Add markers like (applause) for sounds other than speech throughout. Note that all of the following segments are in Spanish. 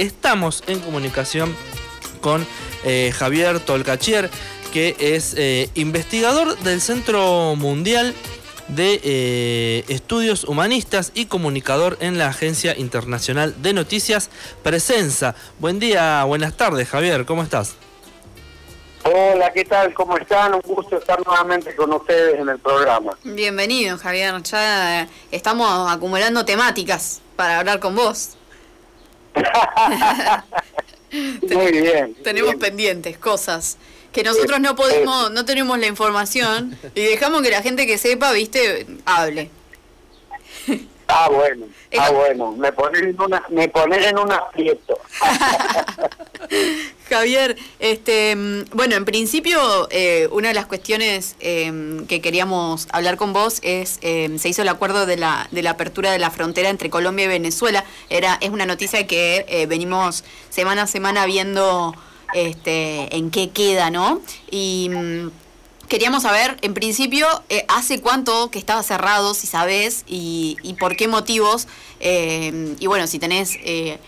estamos en comunicación con eh, Javier Tolcachier, que es eh, investigador del Centro Mundial de eh, Estudios Humanistas y comunicador en la Agencia Internacional de Noticias Presenza. Buen día, buenas tardes, Javier, ¿cómo estás? Hola, ¿qué tal? ¿Cómo están? Un gusto estar nuevamente con ustedes en el programa. Bienvenido, Javier. Ya estamos acumulando temáticas para hablar con vos. (laughs) Muy bien. Tenemos pendientes, cosas que nosotros no podemos, no tenemos la información (laughs) y dejamos que la gente que sepa, viste, hable. Ah, bueno, ah, bueno, me ponen en una, me ponen en un aprieto. (laughs) Javier, este, bueno, en principio eh, una de las cuestiones eh, que queríamos hablar con vos es eh, se hizo el acuerdo de la de la apertura de la frontera entre Colombia y Venezuela. Era es una noticia que venimos semana a semana viendo este, en qué queda, ¿no? Y mm, queríamos saber, en principio, eh, ¿hace cuánto que estaba cerrado, si sabes, y, por qué motivos? Eh, y bueno, si tenés eh,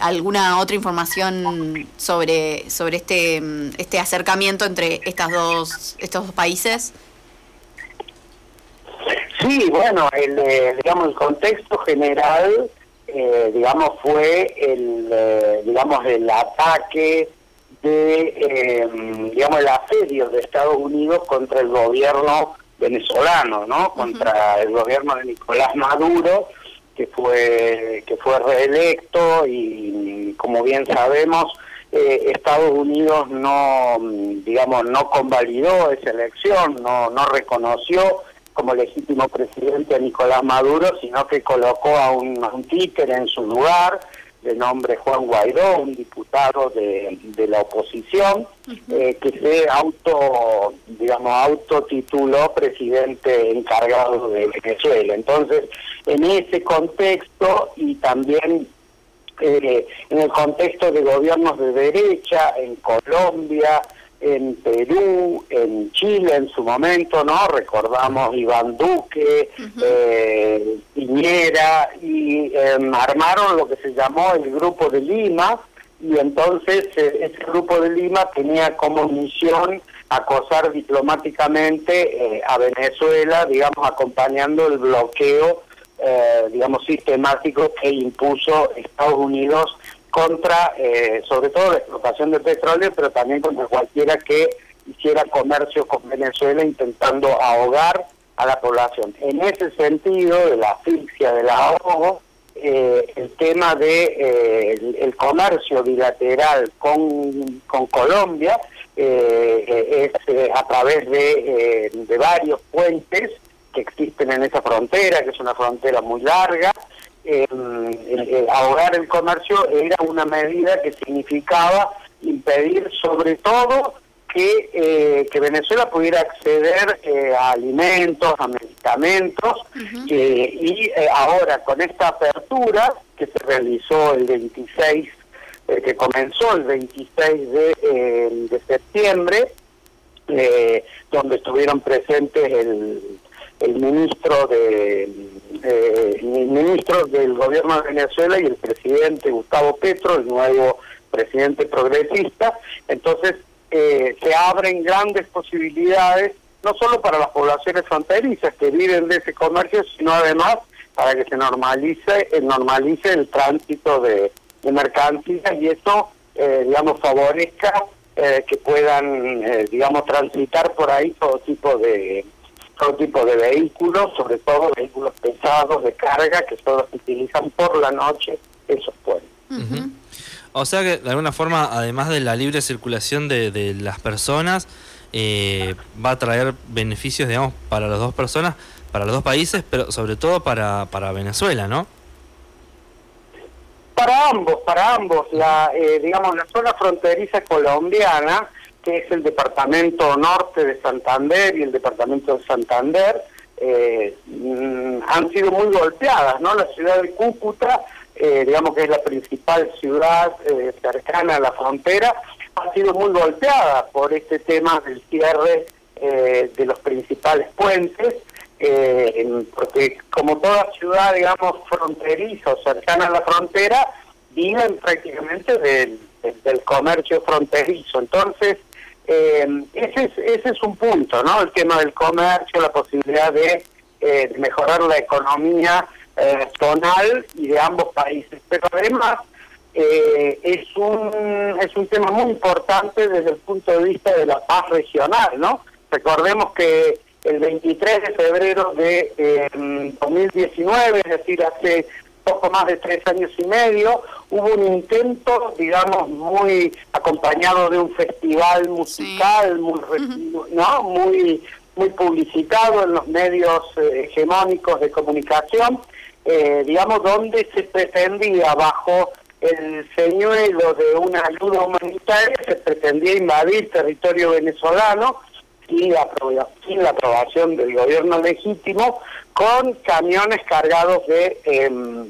alguna otra información sobre, sobre este, mm, este acercamiento entre estas dos, estos dos países. Sí, bueno, el, digamos, el contexto general, digamos, fue el, digamos, el ataque de, eh, digamos, el asedio de Estados Unidos contra el gobierno venezolano, ¿no? Contra el gobierno de Nicolás Maduro, que fue que fue reelecto y, como bien sabemos, eh, Estados Unidos no, digamos, no convalidó esa elección, no, no reconoció como legítimo presidente a Nicolás Maduro, sino que colocó a un, a un títer en su lugar de nombre Juan Guaidó, un diputado de, la oposición, eh, que se auto, digamos, autotituló presidente encargado de Venezuela. Entonces, en ese contexto y también eh, en el contexto de gobiernos de derecha en Colombia, en Perú, en Chile en su momento, ¿no? Recordamos Iván Duque, eh, Piñera, y em, armaron lo que se llamó el Grupo de Lima, y entonces eh, ese Grupo de Lima tenía como misión acosar diplomáticamente eh, a Venezuela, digamos, acompañando el bloqueo, digamos, sistemático que impuso Estados Unidos contra, eh, sobre todo, la explotación de petróleo, pero también contra cualquiera que hiciera comercio con Venezuela intentando ahogar a la población. En ese sentido, de la asfixia, del ahogo, eh, el tema de eh, el, comercio bilateral con, con Colombia es a través de, de varios puentes que existen en esa frontera, que es una frontera muy larga, eh, ahogar el comercio era una medida que significaba impedir sobre todo que, eh, que Venezuela pudiera acceder eh, a alimentos, a medicamentos, y eh, ahora con esta apertura que se realizó el 26, que comenzó el 26 de, de septiembre, donde estuvieron presentes el, el ministro de eh, ministro del gobierno de Venezuela y el presidente Gustavo Petro, el nuevo presidente progresista. Entonces, eh, se abren grandes posibilidades, no solo para las poblaciones fronterizas que viven de ese comercio, sino además para que se normalice, eh, normalice el tránsito de, mercancías y eso, eh, digamos, favorezca que puedan, digamos, transitar por ahí todo tipo de todo tipo de vehículos, sobre todo vehículos pesados de carga que solo se utilizan por la noche esos puentes. O sea que de alguna forma, además de la libre circulación de, de las personas, eh, va a traer beneficios, digamos, para las dos personas, para los dos países, pero sobre todo para, para Venezuela, ¿no? Para ambos, para ambos. La, eh, digamos, la zona fronteriza colombiana que es el departamento norte de Santander y el departamento de Santander, eh, mm, han sido muy golpeadas, ¿no? La ciudad de Cúcuta, eh, digamos que es la principal ciudad eh, cercana a la frontera, ha sido muy golpeada por este tema del cierre de los principales puentes, porque como toda ciudad, digamos, fronteriza o cercana a la frontera, viven prácticamente del, del comercio fronterizo. Entonces, eh, ese, es, ese es un punto, ¿no? El tema del comercio, la posibilidad de, eh, mejorar la economía eh, y de ambos países. Pero además eh, es, un, es un tema muy importante desde el punto de vista de la paz regional, ¿no? Recordemos que el 23 de febrero de 2019, es decir, hace poco más de tres años y medio, hubo un intento, digamos, muy acompañado de un festival musical, muy, ¿no? muy, muy publicitado en los medios eh, hegemónicos de comunicación, eh, digamos, donde se pretendía bajo el señuelo de una ayuda humanitaria, se pretendía invadir territorio venezolano sin la, sin la aprobación del gobierno legítimo, con camiones cargados de... Eh,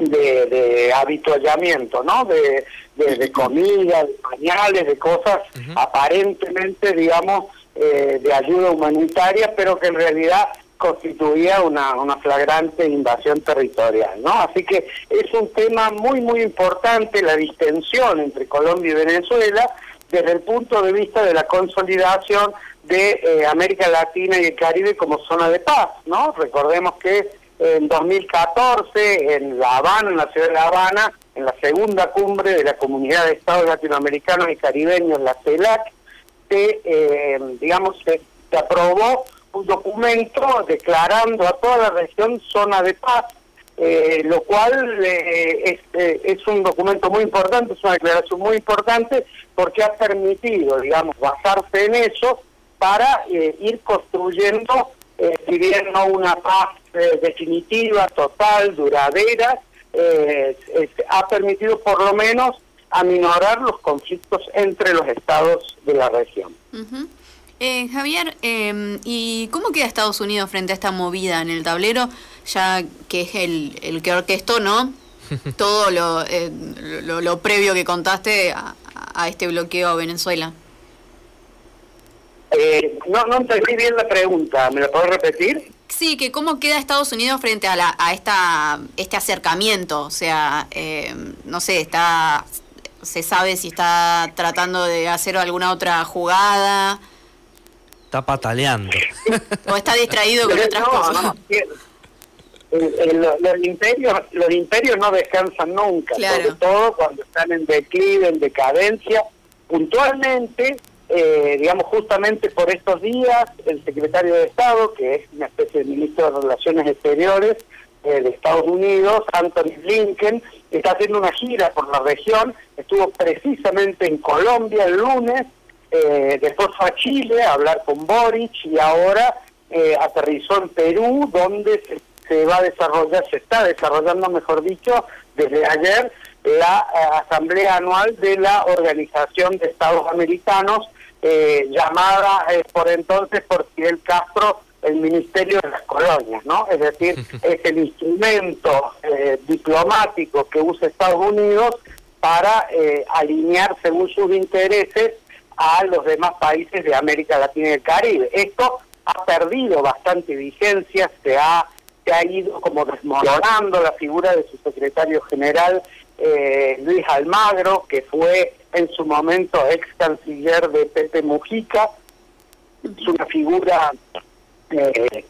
de, de habituallamiento, ¿no? De, de, comida, de pañales, de cosas aparentemente, digamos, eh, de ayuda humanitaria, pero que en realidad constituía una, una flagrante invasión territorial, ¿no? Así que es un tema muy, muy importante la distensión entre Colombia y Venezuela desde el punto de vista de la consolidación de eh, América Latina y el Caribe como zona de paz, ¿no? Recordemos que en 2014 en La Habana, en la ciudad de La Habana, en la segunda cumbre de la Comunidad de Estados Latinoamericanos y Caribeños, la CELAC, se, eh, digamos, se, aprobó un documento declarando a toda la región zona de paz, eh, lo cual eh, es, es, un documento muy importante, es una declaración muy importante porque ha permitido, digamos, basarse en eso para ir construyendo, si bien no una paz eh, definitiva, total, duradera, eh, ha permitido por lo menos aminorar los conflictos entre los estados de la región. Eh, Javier, em, ¿y cómo queda Estados Unidos frente a esta movida en el tablero, ya que es el, el que orquestó, ¿no? (laughs) Todo lo, lo, previo que contaste a, a este bloqueo a Venezuela. no, no entendí bien la pregunta, ¿me la puedo repetir? Sí, que cómo queda Estados Unidos frente a, la, a esta, este acercamiento. O sea, eh, no sé, está se sabe si está tratando de hacer alguna otra jugada. Está pataleando. o está distraído con otras cosas. los, imperios, los imperios no descansan nunca, sobre todo cuando están en declive, en decadencia. Puntualmente, eh, digamos, justamente por estos días, el secretario de Estado, que es una especie de ministro de Relaciones Exteriores eh, de Estados Unidos, Anthony Blinken, está haciendo una gira por la región, estuvo precisamente en Colombia el lunes, eh, después fue a Chile a hablar con Boric y ahora eh, aterrizó en Perú, donde se, se va a desarrollar, se está desarrollando, mejor dicho, desde ayer la asamblea anual de la Organización de Estados Americanos eh, llamada eh, por entonces por Fidel Castro el Ministerio de las Colonias, ¿no? Es decir, (laughs) es el instrumento eh, diplomático que usa Estados Unidos para eh, alinear según sus intereses a los demás países de América Latina y el Caribe. Esto ha perdido bastante vigencia, se ha, se ha ido como desmoronando la figura de su secretario general eh, Luis Almagro, que fue en su momento ex canciller de Pepe Mujica, es una figura eh,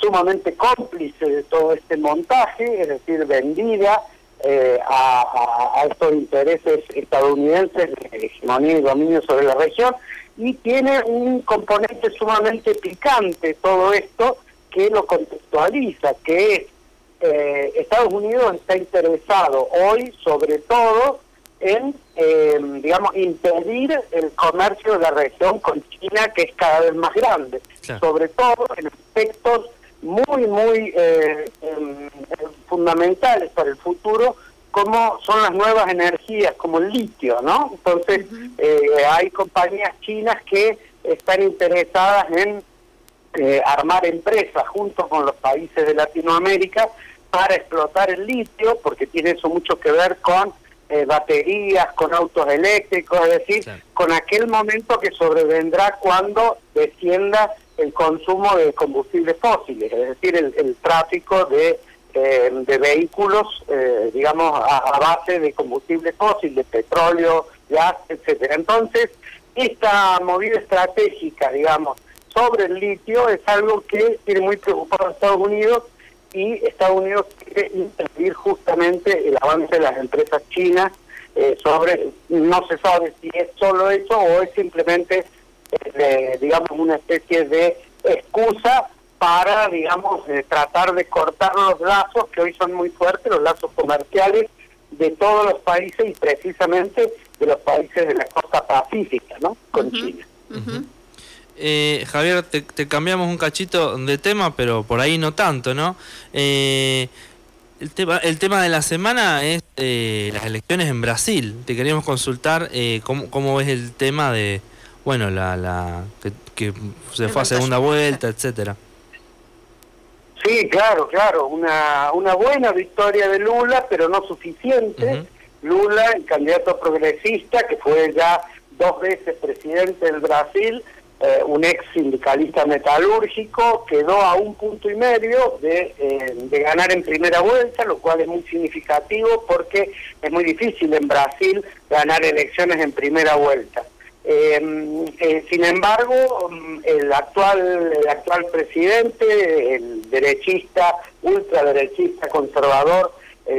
sumamente cómplice de todo este montaje, es decir, vendida eh, a, estos intereses estadounidenses de hegemonía y dominio sobre la región, y tiene un componente sumamente picante todo esto que lo contextualiza, que es eh, Estados Unidos está interesado hoy sobre todo en, eh, digamos, impedir el comercio de la región con China, que es cada vez más grande, sobre todo en aspectos muy, muy eh, em, fundamentales para el futuro, como son las nuevas energías, como el litio, ¿no? Entonces, hay compañías chinas que están interesadas en armar empresas junto con los países de Latinoamérica para explotar el litio, porque tiene eso mucho que ver con eh, baterías, con autos eléctricos, es decir, con aquel momento que sobrevendrá cuando descienda el consumo de combustibles fósiles, es decir, el, tráfico de de vehículos, digamos, a, base de combustible fósil, de petróleo, gas, etcétera. Entonces, esta movida estratégica, digamos, sobre el litio es algo que tiene muy preocupado a Estados Unidos y Estados Unidos quiere impedir justamente el avance de las empresas chinas eh, sobre, no se sabe si es solo eso o es simplemente, eh, digamos, una especie de excusa para, digamos, eh, tratar de cortar los lazos que hoy son muy fuertes, los lazos comerciales de todos los países y precisamente de los países de la costa pacífica, ¿no? Con China. Eh, Javier, te, cambiamos un cachito de tema, pero por ahí no tanto, ¿no? Eh, el, tema, el tema de la semana es eh, las elecciones en Brasil. Te queríamos consultar cómo, cómo ves el tema de, bueno, la, la que, se fue a segunda vuelta, etcétera. Sí, claro, claro, una, una buena victoria de Lula, pero no suficiente. Lula, el candidato progresista, que fue ya dos veces presidente del Brasil, eh, un ex sindicalista metalúrgico, quedó a un punto y medio de, eh, de, ganar en primera vuelta, lo cual es muy significativo porque es muy difícil en Brasil ganar elecciones en primera vuelta. Em, eh, sin embargo, el actual, el actual presidente, el derechista, ultraderechista conservador,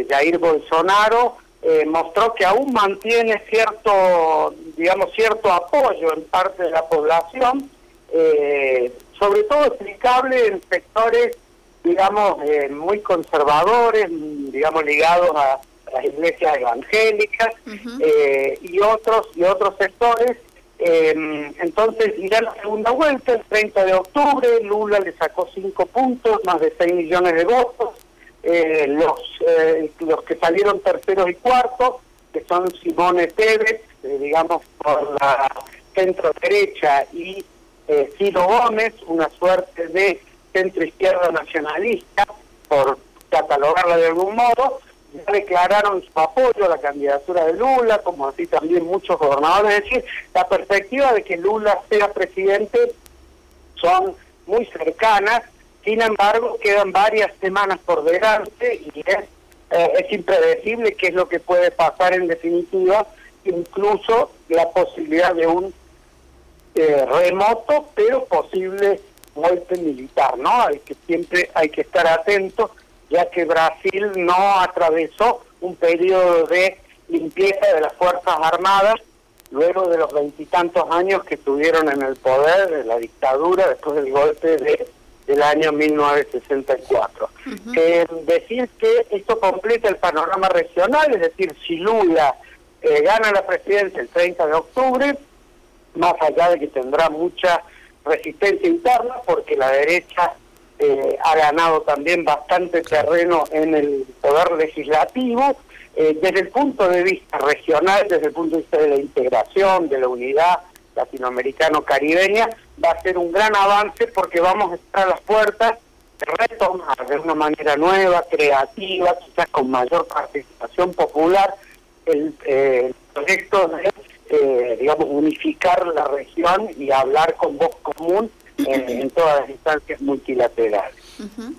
Jair Bolsonaro, eh, mostró que aún mantiene cierto, digamos, cierto apoyo en parte de la población, eh, sobre todo explicable en sectores, digamos, eh, muy conservadores, digamos, ligados a las iglesias evangélicas y otros y otros sectores. entonces irá la segunda vuelta el 30 de octubre, Lula le sacó cinco puntos, más de 6 millones de votos. Eh, los, eh, los que salieron terceros y cuartos, que son Simone Tevez, eh, digamos, por la centro derecha, y Ciro Gómez, una suerte de centro izquierda nacionalista, por catalogarla de algún modo, ya declararon su apoyo a la candidatura de Lula, como así también muchos gobernadores. Es decir, la perspectiva de que Lula sea presidente son muy cercanas sin embargo, quedan varias semanas por delante y es, eh, es impredecible qué es lo que puede pasar en definitiva, incluso la posibilidad de un eh, remoto pero posible golpe militar, ¿no? Hay que siempre hay que estar atentos, ya que Brasil no atravesó un periodo de limpieza de las Fuerzas Armadas luego de los veintitantos años que estuvieron en el poder de la dictadura después del golpe de del año 1964. Eh, decir que esto completa el panorama regional, es decir, si Lula eh, gana la presidencia el 30 de octubre, más allá de que tendrá mucha resistencia interna, porque la derecha eh, ha ganado también bastante terreno en el poder legislativo, desde el punto de vista regional, desde el punto de vista de la integración, de la unidad, latinoamericano-caribeña, va a ser un gran avance porque vamos a estar a las puertas de retomar de una manera nueva, creativa, quizás con mayor participación popular, el, eh, proyecto de, eh, digamos, unificar la región y hablar con voz común en todas las instancias multilaterales.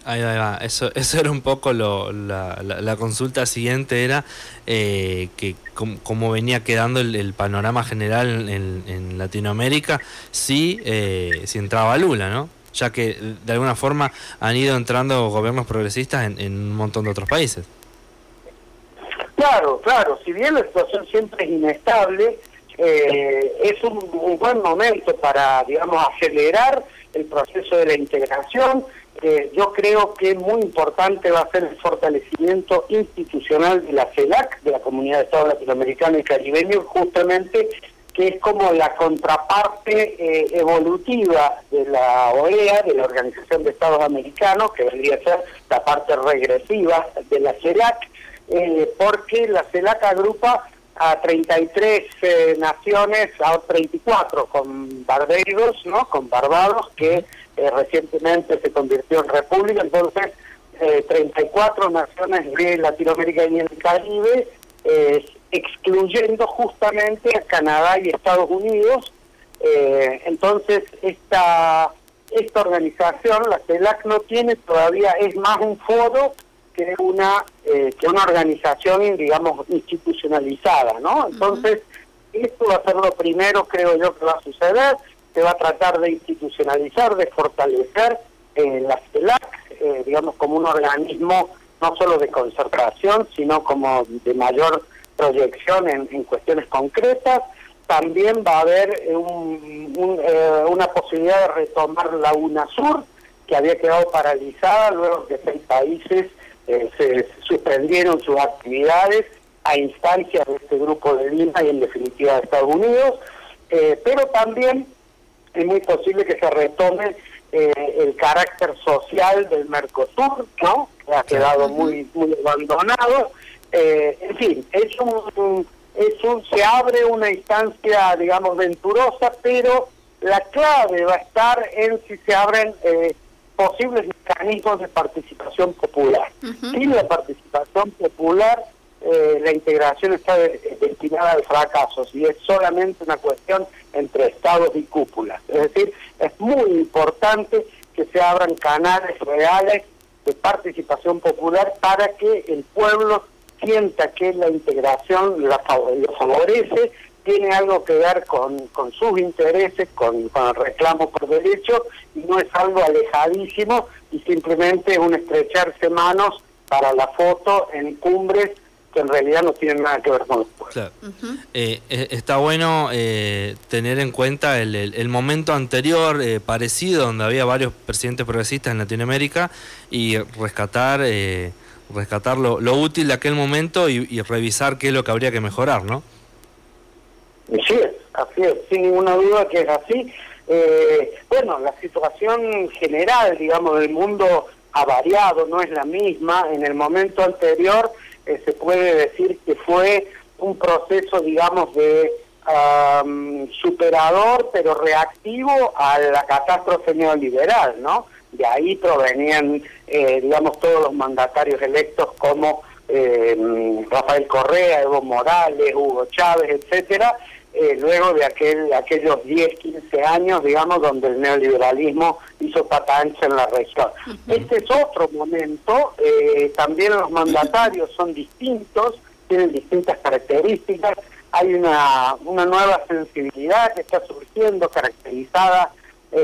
Ahí va, Eso, (laughs) eso era un poco lo, la, la, consulta siguiente, era eh, que cómo venía quedando el, panorama general en, Latinoamérica si, eh, si entraba Lula, ¿no? Ya que de alguna forma han ido entrando gobiernos progresistas en, un montón de otros países. Claro, claro. Si bien la situación siempre es inestable, eh, es un, buen momento para, digamos, acelerar el proceso de la integración eh, yo creo que muy importante va a ser el fortalecimiento institucional de la CELAC, de la Comunidad de Estados Latinoamericanos y Caribeños, justamente que es como la contraparte eh, evolutiva de la OEA, de la Organización de Estados Americanos, que vendría a ser la parte regresiva de la CELAC, eh, porque la CELAC agrupa a 33 eh, naciones, a 34 con Barbados, ¿no? Con Barbados, que eh, recientemente se convirtió en república, entonces 34 eh, naciones de Latinoamérica y el Caribe, excluyendo justamente a Canadá y Estados Unidos. entonces, esta, esta organización, la CELAC, no tiene todavía, es más un foro que una que una organización, digamos, institucionalizada, ¿no? Entonces, esto va a ser lo primero, creo yo, que va a suceder. Se va a tratar de institucionalizar, de fortalecer la CELAC, digamos, como un organismo no solo de concertación, sino como de mayor proyección en, cuestiones concretas. También va a haber eh, una posibilidad de retomar la UNASUR, que había quedado paralizada luego que seis países eh, se suspendieron sus actividades a instancias de este grupo de Lima y en definitiva de Estados Unidos, eh, pero también es muy posible que se retome el carácter social del Mercosur, ¿no? que ha quedado muy, muy abandonado, eh, en fin, es un, es un, se abre una instancia, digamos, venturosa, pero la clave va a estar en si se abren eh, posibles mecanismos de participación popular. Sin la participación popular, eh, la integración está destinada al fracaso, si es solamente una cuestión entre estados y cúpulas. Es decir, es muy importante que se abran canales reales de participación popular para que el pueblo sienta que la integración la lo favorece, tiene algo que ver con, sus intereses, con, con, el reclamo por derecho, y no es algo alejadísimo y simplemente un estrecharse manos para la foto en cumbres que en realidad no tienen nada que ver con el pueblo. Eh, eh, está bueno eh, tener en cuenta el, el, momento anterior parecido, donde había varios presidentes progresistas en Latinoamérica, y rescatar rescatar lo, útil de aquel momento y, revisar qué es lo que habría que mejorar, ¿no? Sí, así es, sin ninguna duda que es así. Eh, bueno, la situación general, digamos, del mundo ha variado, no es la misma. En el momento anterior eh, se puede decir que fue un proceso, digamos, de superador, pero reactivo a la catástrofe neoliberal, ¿no? de ahí provenían, eh, digamos, todos los mandatarios electos como eh, Rafael Correa, Evo Morales, Hugo Chávez, etcétera, eh, luego de aquel, aquellos 10, 15 años, digamos, donde el neoliberalismo hizo pata ancha en la región. Este es otro momento, también los mandatarios son distintos, tienen distintas características, hay una, una nueva sensibilidad que está surgiendo, caracterizada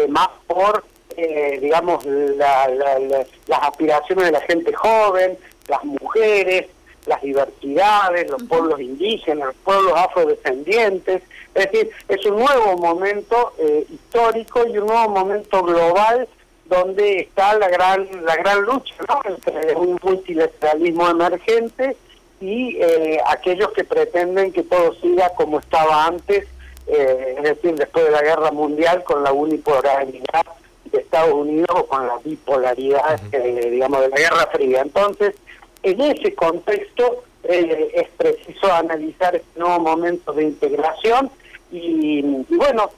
más por eh, digamos, las aspiraciones de la gente joven, las mujeres, las diversidades, los pueblos indígenas, los pueblos afrodescendientes. Es decir, es un nuevo momento eh, histórico y un nuevo momento global donde está la gran la gran lucha entre un multilateralismo emergente y eh, aquellos que pretenden que todo siga como estaba antes, es decir, después de la guerra mundial con la unipolaridad de Estados Unidos con la bipolaridad, eh, digamos, de la Guerra Fría. Entonces, en ese contexto eh, es preciso analizar este nuevo momento de integración y, bueno,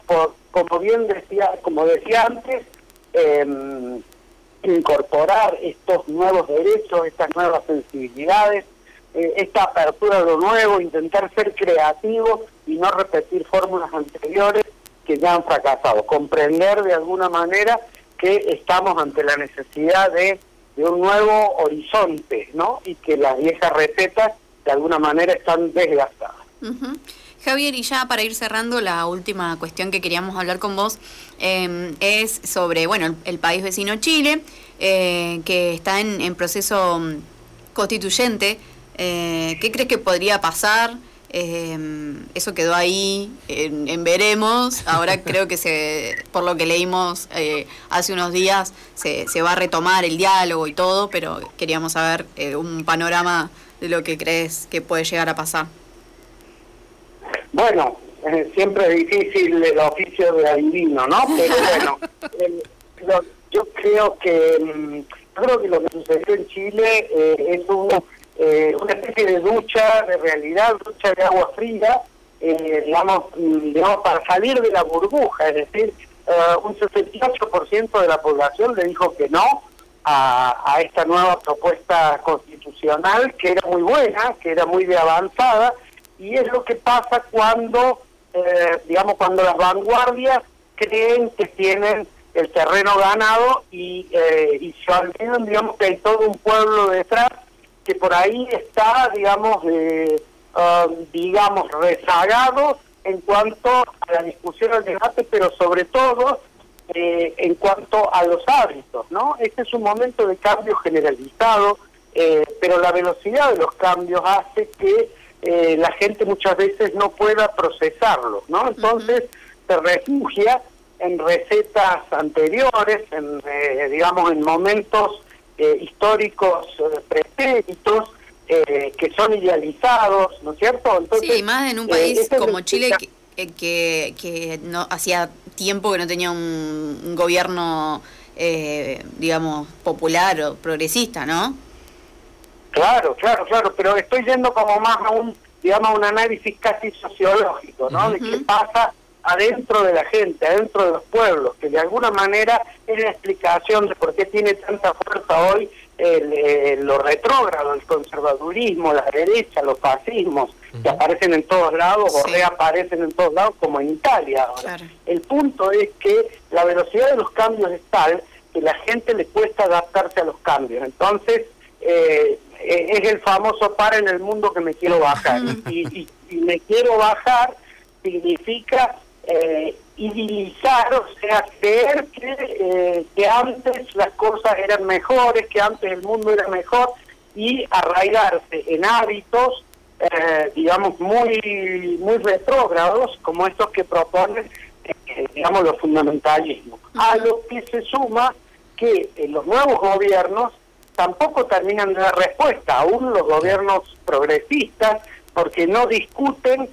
como bien decía, como decía antes, em, incorporar estos nuevos derechos, estas nuevas sensibilidades, eh, esta apertura a lo nuevo, intentar ser creativos y no repetir fórmulas anteriores que ya han fracasado, comprender de alguna manera que estamos ante la necesidad de, de un nuevo horizonte, ¿no? Y que las viejas recetas de alguna manera están desgastadas. Javier, y ya para ir cerrando, la última cuestión que queríamos hablar con vos em, es sobre, bueno, el, país vecino Chile, eh, que está en, proceso mm, constituyente. Eh, ¿Qué crees que podría pasar? Eh, eso quedó ahí en, veremos. Ahora (laughs) creo que se, por lo que leímos eh, hace unos días, se, se, va a retomar el diálogo y todo, pero queríamos saber eh, un panorama de lo que crees que puede llegar a pasar. Bueno, siempre es difícil el oficio de adivino, ¿no? Pero bueno, (laughs) yo creo que mm, creo que lo que sucedió en Chile es un eh, una especie de ducha de realidad, ducha de agua fría, eh, digamos, digamos, para salir de la burbuja, es decir, eh, un 68% de la población le dijo que no a, a, esta nueva propuesta constitucional, que era muy buena, que era muy de avanzada, y es lo que pasa cuando, digamos, cuando las vanguardias creen que tienen el terreno ganado y, y se olvidan, digamos, que hay todo un pueblo detrás que por ahí está, digamos, eh, digamos, rezagado en cuanto a la discusión, al debate, pero sobre todo eh, en cuanto a los hábitos, ¿no? Este es un momento de cambio generalizado, eh, pero la velocidad de los cambios hace que eh, la gente muchas veces no pueda procesarlo, ¿no? Entonces se refugia en recetas anteriores, en, digamos, en momentos históricos pretéritos, que son idealizados, ¿no es cierto? Entonces, sí, más en un país este como Chile que, que no hacía tiempo que no tenía un, gobierno, eh, digamos, popular o progresista, ¿no? Claro, claro, claro, pero estoy yendo como más a un, digamos, un análisis casi sociológico, ¿no? De qué pasa adentro de la gente, adentro de los pueblos, que de alguna manera es la explicación de por qué tiene tanta fuerza hoy el, lo retrógrado, el conservadurismo, la derecha, los fascismos, que aparecen en todos lados o reaparecen en todos lados, como en Italia ahora. El punto es que la velocidad de los cambios es tal que la gente le cuesta adaptarse a los cambios. Entonces, eh, eh, es el famoso par en el mundo que me quiero bajar. y, y, me quiero bajar significa eh, idilizar, o sea, creer que, eh, que antes las cosas eran mejores, que antes el mundo era mejor y arraigarse en hábitos, eh, digamos, muy, muy retrógrados, como estos que proponen, eh, digamos, los fundamentalismos. A lo que se suma que los nuevos gobiernos tampoco terminan de dar respuesta, aún los gobiernos progresistas, porque no discuten,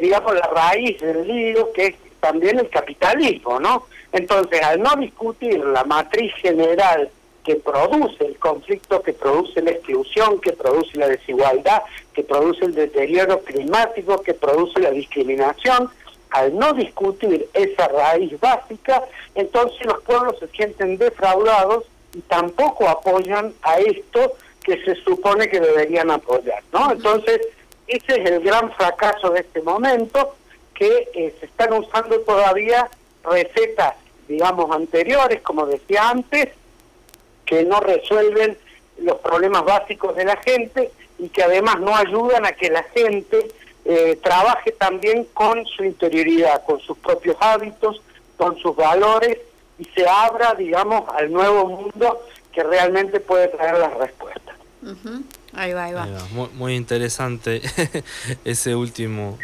digamos, la raíz del lío, que es también el capitalismo, ¿no? Entonces, al no discutir la matriz general que produce el conflicto, que produce la exclusión, que produce la desigualdad, que produce el deterioro climático, que produce la discriminación, al no discutir esa raíz básica, entonces los pueblos se sienten defraudados y tampoco apoyan a esto que se supone que deberían apoyar, ¿no? Entonces, ese es el gran fracaso de este momento, que eh, se están usando todavía recetas, digamos, anteriores, como decía antes, que no resuelven los problemas básicos de la gente y que además no ayudan a que la gente eh, trabaje también con su interioridad, con sus propios hábitos, con sus valores y se abra, digamos, al nuevo mundo que realmente puede traer las respuestas. Ahí va, ahí va. Muy, muy interesante (laughs) ese último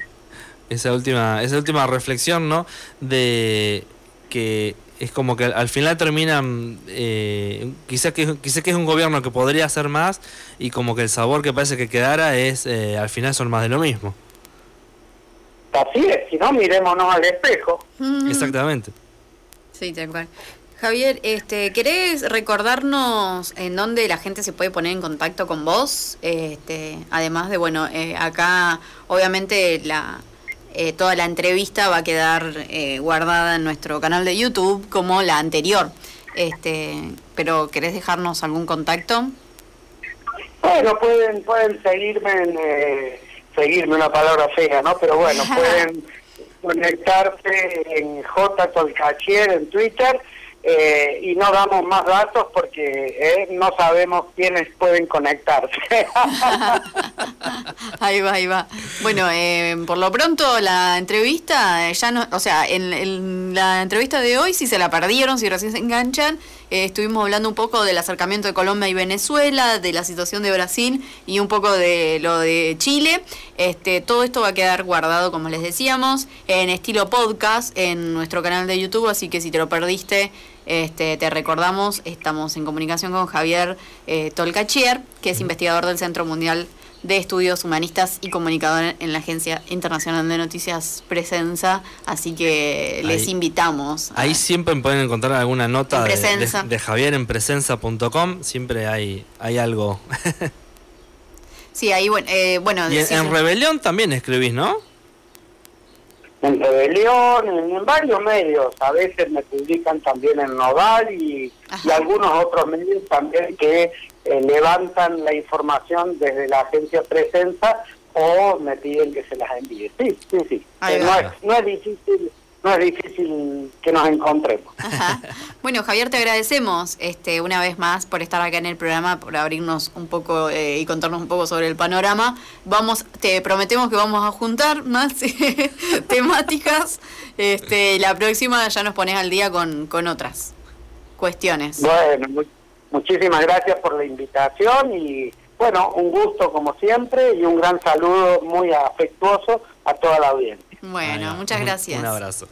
esa última, esa última reflexión, ¿no? De que es como que al final terminan, eh, quizás que, quizá que es un gobierno que podría hacer más y como que el sabor que parece que quedara es, eh, al final son más de lo mismo. Así es, si no, mirémonos al espejo. Exactamente. Sí, tal cual. Javier, este, ¿querés recordarnos en dónde la gente se puede poner en contacto con vos? Este, además de, bueno, eh, acá obviamente la, eh, toda la entrevista va a quedar eh, guardada en nuestro canal de YouTube como la anterior. Este, pero ¿querés dejarnos algún contacto? Bueno, pueden pueden seguirme en eh, seguirme una palabra fea, ¿no? Pero bueno, (laughs) pueden conectarse en J Tolcachier en Twitter eh, y no damos más datos porque eh, no sabemos quiénes pueden conectarse. (laughs) ahí va, ahí va. Bueno, eh, por lo pronto la entrevista, ya no, o sea, en, la entrevista de hoy, si se la perdieron, si recién se enganchan, estuvimos hablando un poco del acercamiento de Colombia y Venezuela, de la situación de Brasil y un poco de lo de Chile. Este, todo esto va a quedar guardado, como les decíamos, en estilo podcast en nuestro canal de YouTube, así que si te lo perdiste, este, te recordamos, estamos en comunicación con Javier eh, Tolcachier, que es investigador del Centro Mundial de Estudios Humanistas y comunicador en la Agencia Internacional de Noticias Presenza, así que les invitamos. Ahí siempre pueden encontrar alguna nota de, Javier en presenza.com, siempre hay, hay algo. sí, ahí bueno... Eh, bueno en Rebelión también escribís, ¿no? En Rebelión, en, varios medios. A veces me publican también en Noval y, algunos otros medios también que eh, levantan la información desde la agencia Presenza o me piden que se las envíe. Sí, sí, sí. Eh, no, es, no, es, difícil no es difícil que nos encontremos. (laughs) Bueno, Javier, te agradecemos este, una vez más por estar acá en el programa, por abrirnos un poco eh, y contarnos un poco sobre el panorama. Vamos, te prometemos que vamos a juntar más (laughs) temáticas. Este, la próxima ya nos pones al día con, con otras cuestiones. Bueno, muchísimas gracias por la invitación y bueno, un gusto como siempre y un gran saludo muy afectuoso a toda la audiencia. Bueno, muchas gracias. Un abrazo.